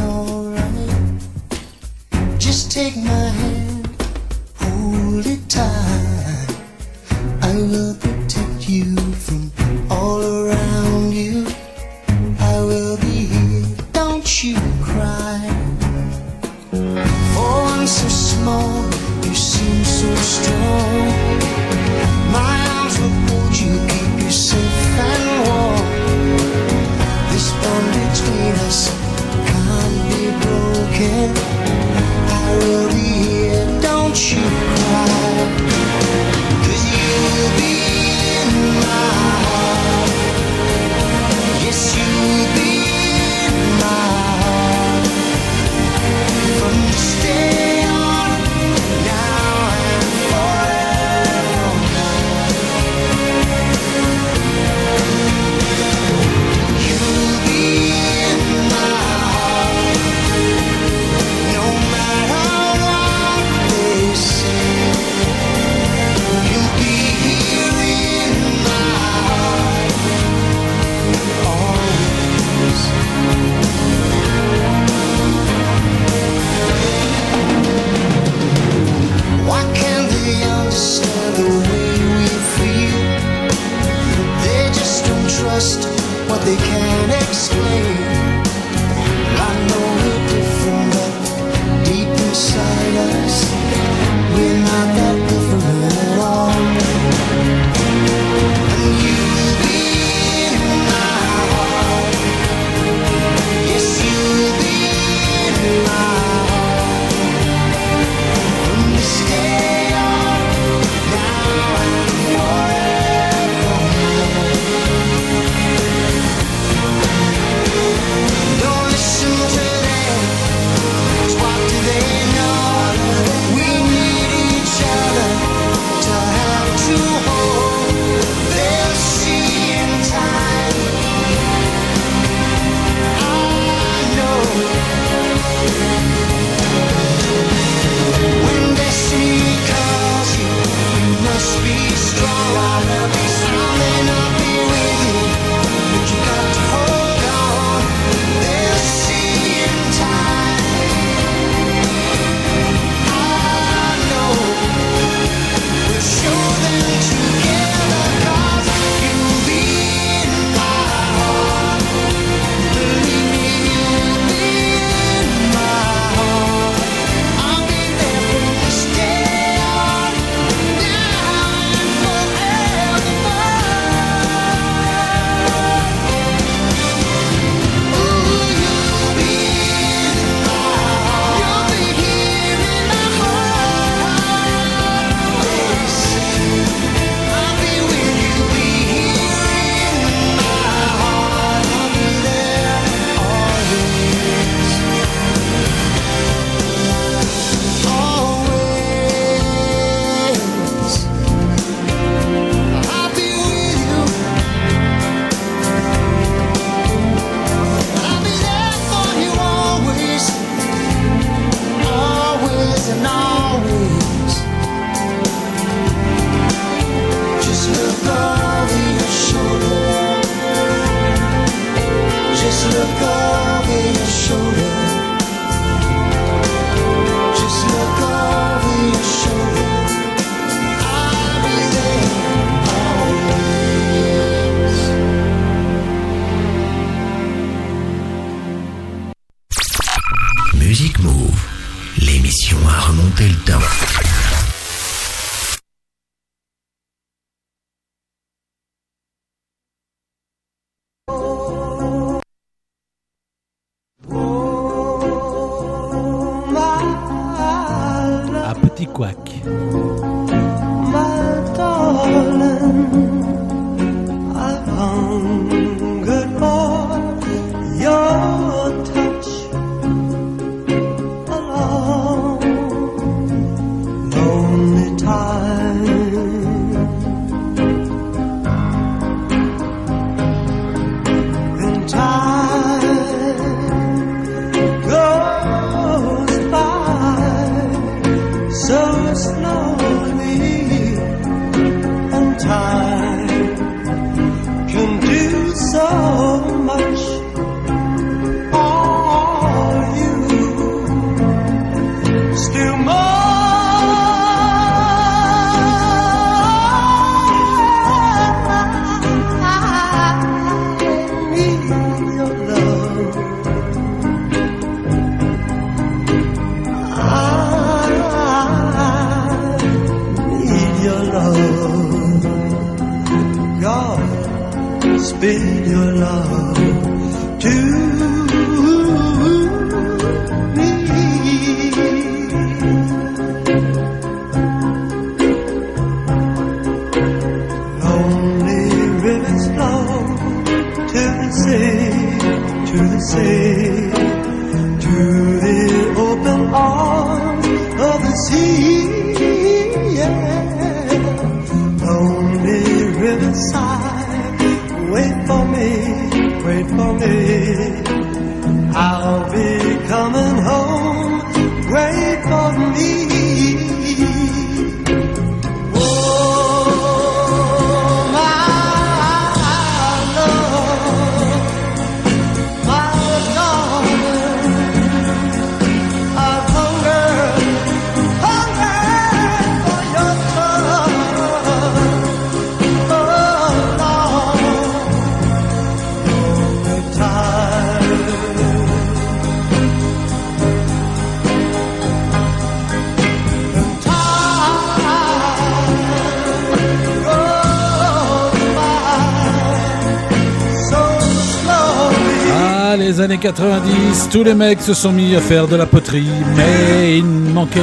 Tous les mecs se sont mis à faire de la poterie, mais il manquait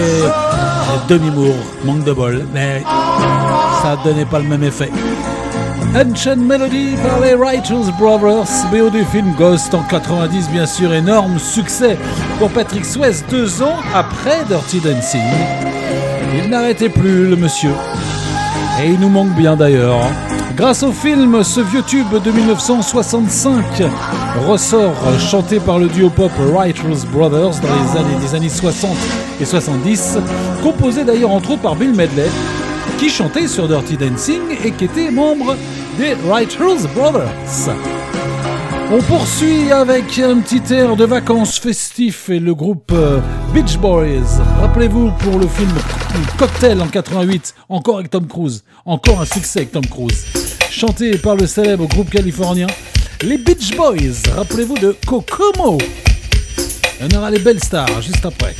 demi-mour, manque de bol, mais ça donnait pas le même effet. Ancient Melody par les Righteous Brothers, BO du film Ghost en 90, bien sûr, énorme succès pour Patrick Swayze deux ans après Dirty Dancing. Il n'arrêtait plus, le monsieur. Et il nous manque bien d'ailleurs. Grâce au film, ce vieux tube de 1965 ressort chanté par le duo pop Righteous Brothers dans les années, des années 60 et 70, composé d'ailleurs entre autres par Bill Medley, qui chantait sur Dirty Dancing et qui était membre des Righteous Brothers. On poursuit avec un petit air de vacances festif et le groupe euh, Beach Boys. Rappelez-vous pour le film Cocktail en 88, encore avec Tom Cruise, encore un succès avec Tom Cruise. Chanté par le célèbre groupe californien, les Beach Boys. Rappelez-vous de Kokomo. On aura les belles stars juste après.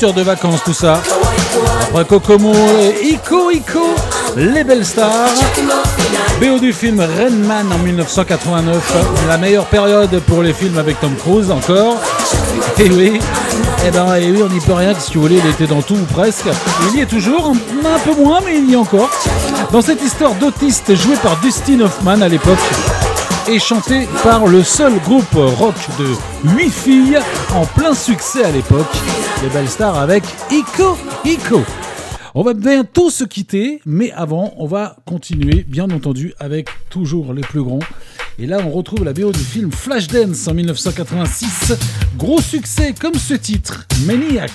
De vacances tout ça. Après Kokomo et Ico Ico, les belles stars. BO du film Rain Man en 1989, la meilleure période pour les films avec Tom Cruise encore. Et oui, eh ben, et oui, on n'y peut rien, si vous voulez, il était dans tout ou presque. Il y est toujours, un peu moins, mais il y est encore. Dans cette histoire d'autiste joué par Dustin Hoffman à l'époque, et chanté par le seul groupe rock de 8 filles en plein succès à l'époque, les belles stars avec Ico Ico. On va bientôt se quitter, mais avant, on va continuer, bien entendu, avec toujours les plus grands. Et là, on retrouve la BO du film Flashdance en 1986. Gros succès comme ce titre, Maniac.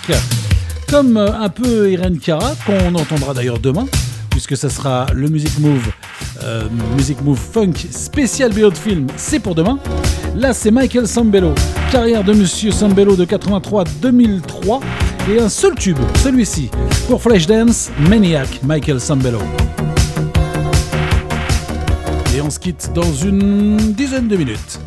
Comme euh, un peu Irene Cara, qu'on entendra d'ailleurs demain, puisque ça sera le Music Move, euh, Music Move Funk spécial BO de film, c'est pour demain. Là, c'est Michael Sambello, carrière de Monsieur Sambello de 83 à 2003, et un seul tube, celui-ci, pour Flashdance, Maniac, Michael Sambello. Et on se quitte dans une dizaine de minutes.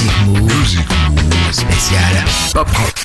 Sur Music Move, spécial. Pop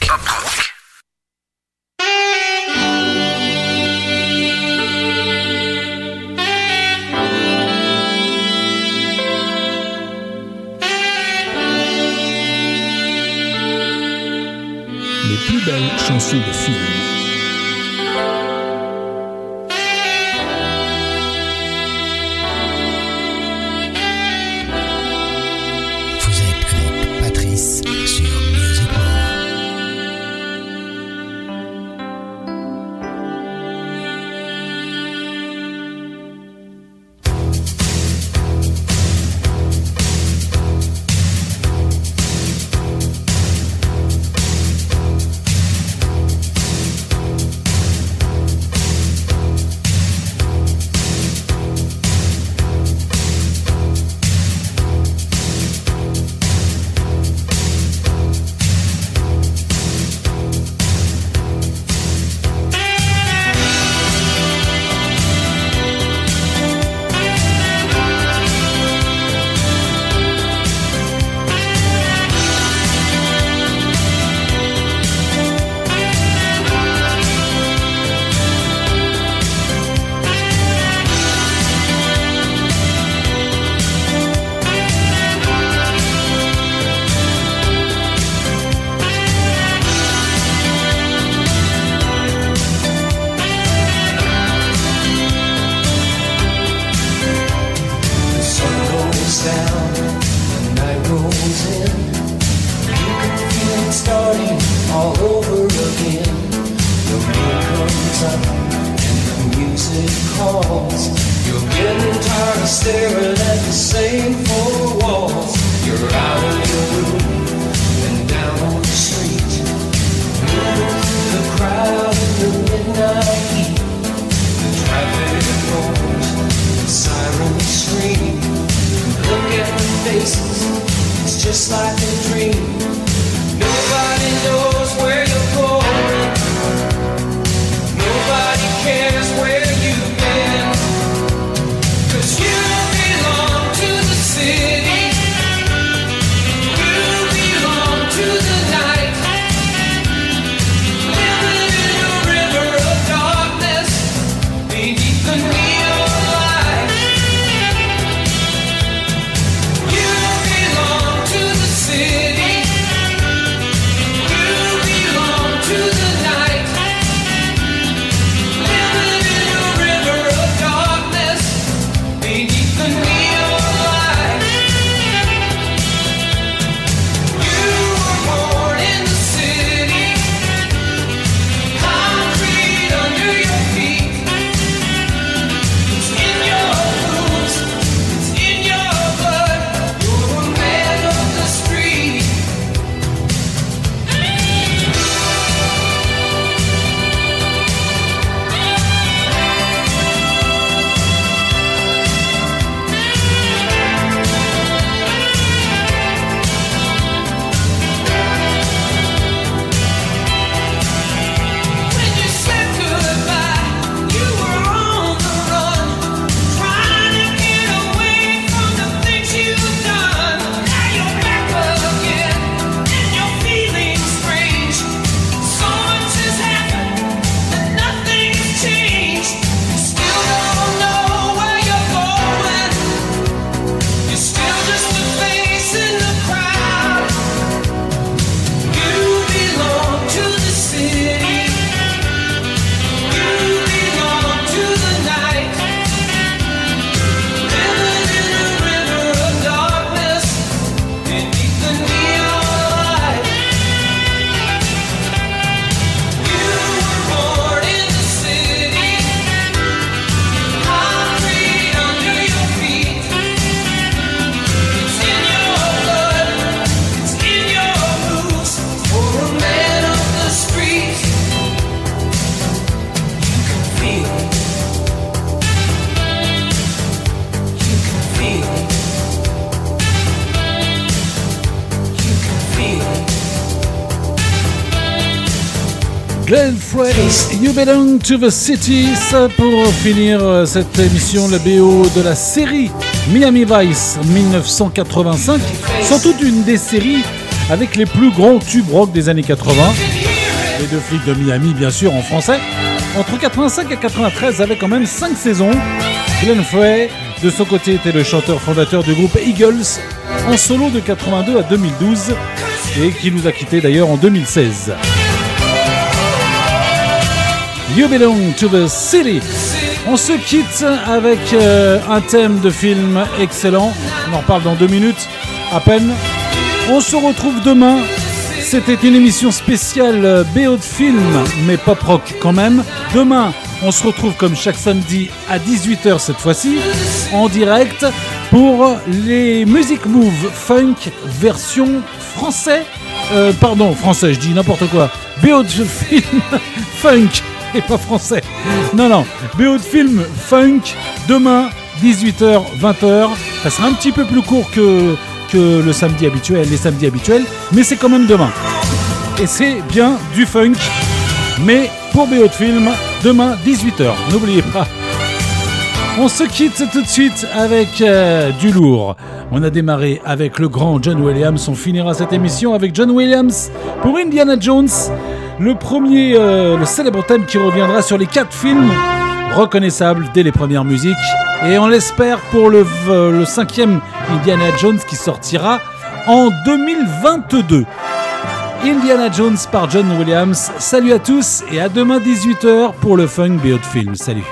Belong to the City, pour finir euh, cette émission, le BO de la série Miami Vice 1985, sans doute une des séries avec les plus grands tubes rock des années 80. Les deux flics de Miami, bien sûr, en français. Entre 85 et 93, avec quand même 5 saisons. Glenn Frey, de son côté, était le chanteur fondateur du groupe Eagles, en solo de 82 à 2012, et qui nous a quittés d'ailleurs en 2016. You Belong to the City. On se quitte avec euh, un thème de film excellent. On en reparle dans deux minutes à peine. On se retrouve demain. C'était une émission spéciale euh, BO de film, mais pop rock quand même. Demain, on se retrouve comme chaque samedi à 18h cette fois-ci, en direct pour les Music Move Funk version français. Euh, pardon, français, je dis n'importe quoi. BO de film funk pas français. Non, non. BO de film funk demain 18h, 20h. Ça sera un petit peu plus court que, que le samedi habituel, les samedis habituels, mais c'est quand même demain. Et c'est bien du funk, mais pour BO de film, demain 18h. N'oubliez pas. On se quitte tout de suite avec euh, du lourd. On a démarré avec le grand John Williams. On finira cette émission avec John Williams pour Indiana Jones. Le premier, euh, le célèbre thème qui reviendra sur les quatre films reconnaissables dès les premières musiques. Et on l'espère pour le, le cinquième Indiana Jones qui sortira en 2022. Indiana Jones par John Williams. Salut à tous et à demain 18h pour le Funk de film. Salut.